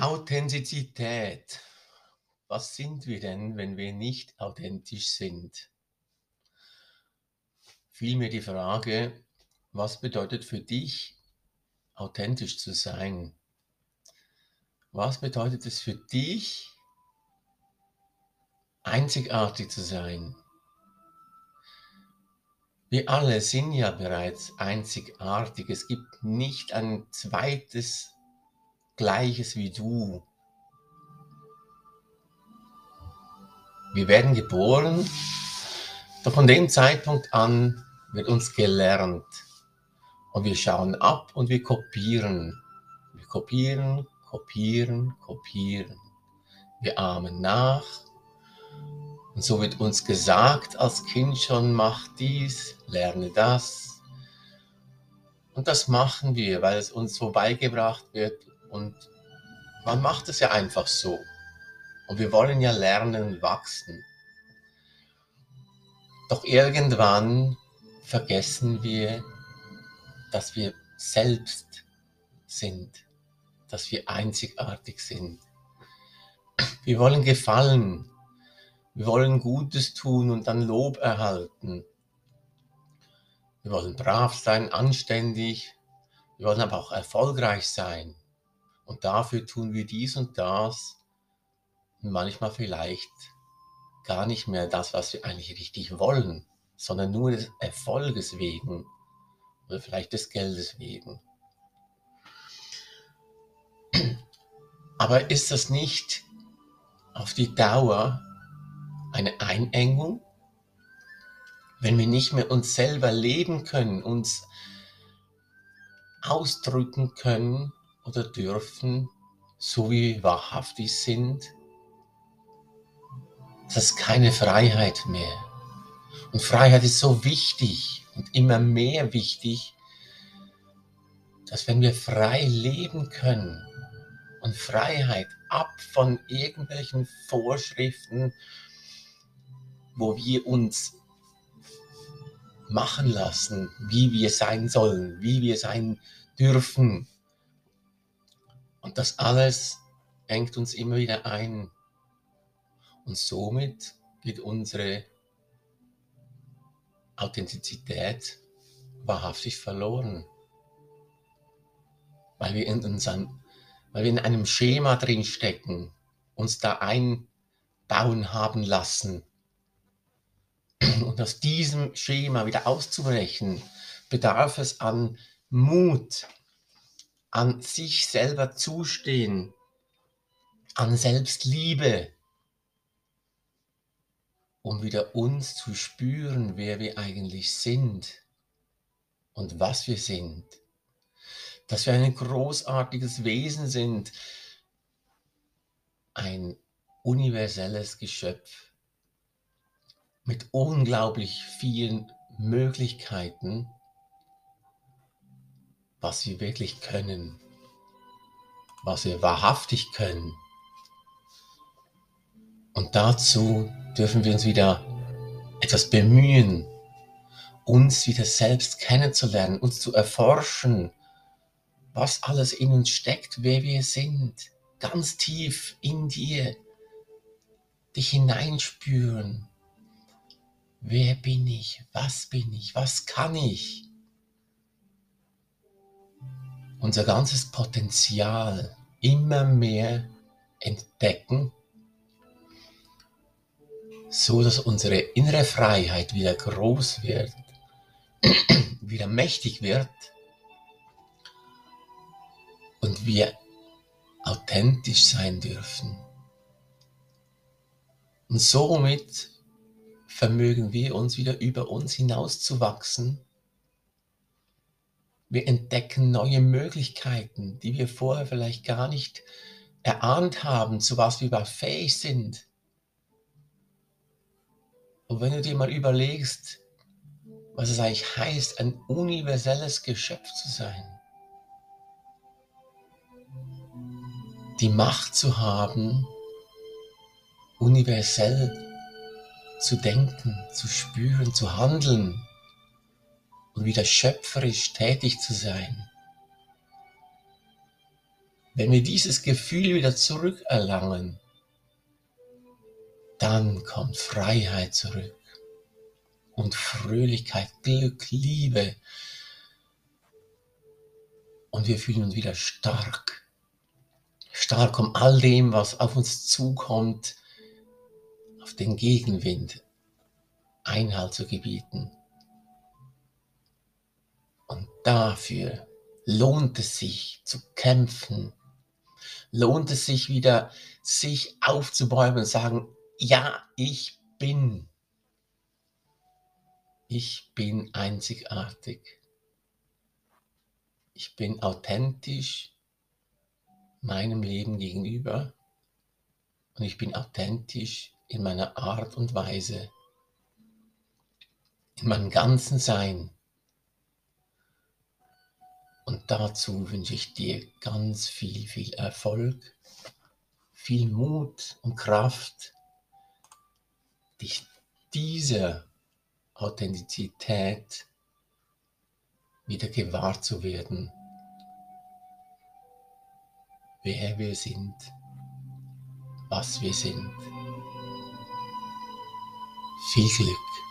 Authentizität. Was sind wir denn, wenn wir nicht authentisch sind? Vielmehr die Frage, was bedeutet für dich, authentisch zu sein? Was bedeutet es für dich, einzigartig zu sein? Wir alle sind ja bereits einzigartig. Es gibt nicht ein zweites Gleiches wie du. Wir werden geboren, doch von dem Zeitpunkt an wird uns gelernt. Und wir schauen ab und wir kopieren. Wir kopieren, kopieren, kopieren. Wir ahmen nach. Und so wird uns gesagt als Kind schon, mach dies, lerne das. Und das machen wir, weil es uns so beigebracht wird und man macht es ja einfach so. Und wir wollen ja lernen wachsen. Doch irgendwann vergessen wir, dass wir selbst sind, dass wir einzigartig sind. Wir wollen gefallen, wir wollen Gutes tun und dann Lob erhalten. Wir wollen brav sein, anständig, wir wollen aber auch erfolgreich sein. Und dafür tun wir dies und das und manchmal vielleicht gar nicht mehr das, was wir eigentlich richtig wollen, sondern nur des Erfolges wegen oder vielleicht des Geldes wegen. Aber ist das nicht auf die Dauer eine Einengung? Wenn wir nicht mehr uns selber leben können, uns ausdrücken können, oder dürfen, so wie wahrhaftig sind, das ist keine Freiheit mehr. Und Freiheit ist so wichtig und immer mehr wichtig, dass wenn wir frei leben können und Freiheit ab von irgendwelchen Vorschriften, wo wir uns machen lassen, wie wir sein sollen, wie wir sein dürfen, und das alles engt uns immer wieder ein. Und somit geht unsere Authentizität wahrhaftig verloren. Weil wir in, unseren, weil wir in einem Schema drin stecken, uns da einbauen haben lassen. Und aus diesem Schema wieder auszubrechen, bedarf es an Mut, an sich selber zustehen, an Selbstliebe, um wieder uns zu spüren, wer wir eigentlich sind und was wir sind. Dass wir ein großartiges Wesen sind, ein universelles Geschöpf mit unglaublich vielen Möglichkeiten was wir wirklich können, was wir wahrhaftig können. Und dazu dürfen wir uns wieder etwas bemühen, uns wieder selbst kennenzulernen, uns zu erforschen, was alles in uns steckt, wer wir sind, ganz tief in dir, dich hineinspüren. Wer bin ich? Was bin ich? Was kann ich? Unser ganzes Potenzial immer mehr entdecken, so dass unsere innere Freiheit wieder groß wird, wieder mächtig wird und wir authentisch sein dürfen. Und somit vermögen wir uns wieder über uns hinauszuwachsen wir entdecken neue Möglichkeiten, die wir vorher vielleicht gar nicht erahnt haben, zu was wir überhaupt fähig sind. Und wenn du dir mal überlegst, was es eigentlich heißt, ein universelles Geschöpf zu sein, die Macht zu haben, universell zu denken, zu spüren, zu handeln, und wieder schöpferisch tätig zu sein. wenn wir dieses Gefühl wieder zurückerlangen, dann kommt Freiheit zurück und Fröhlichkeit, Glück, Liebe. Und wir fühlen uns wieder stark. Stark um all dem, was auf uns zukommt, auf den Gegenwind Einhalt zu gebieten. Dafür lohnt es sich zu kämpfen, lohnt es sich wieder, sich aufzubäumen und sagen, ja, ich bin. Ich bin einzigartig. Ich bin authentisch meinem Leben gegenüber und ich bin authentisch in meiner Art und Weise, in meinem ganzen Sein. Und dazu wünsche ich dir ganz viel, viel Erfolg, viel Mut und Kraft, dich dieser Authentizität wieder gewahr zu werden, wer wir sind, was wir sind. Viel Glück!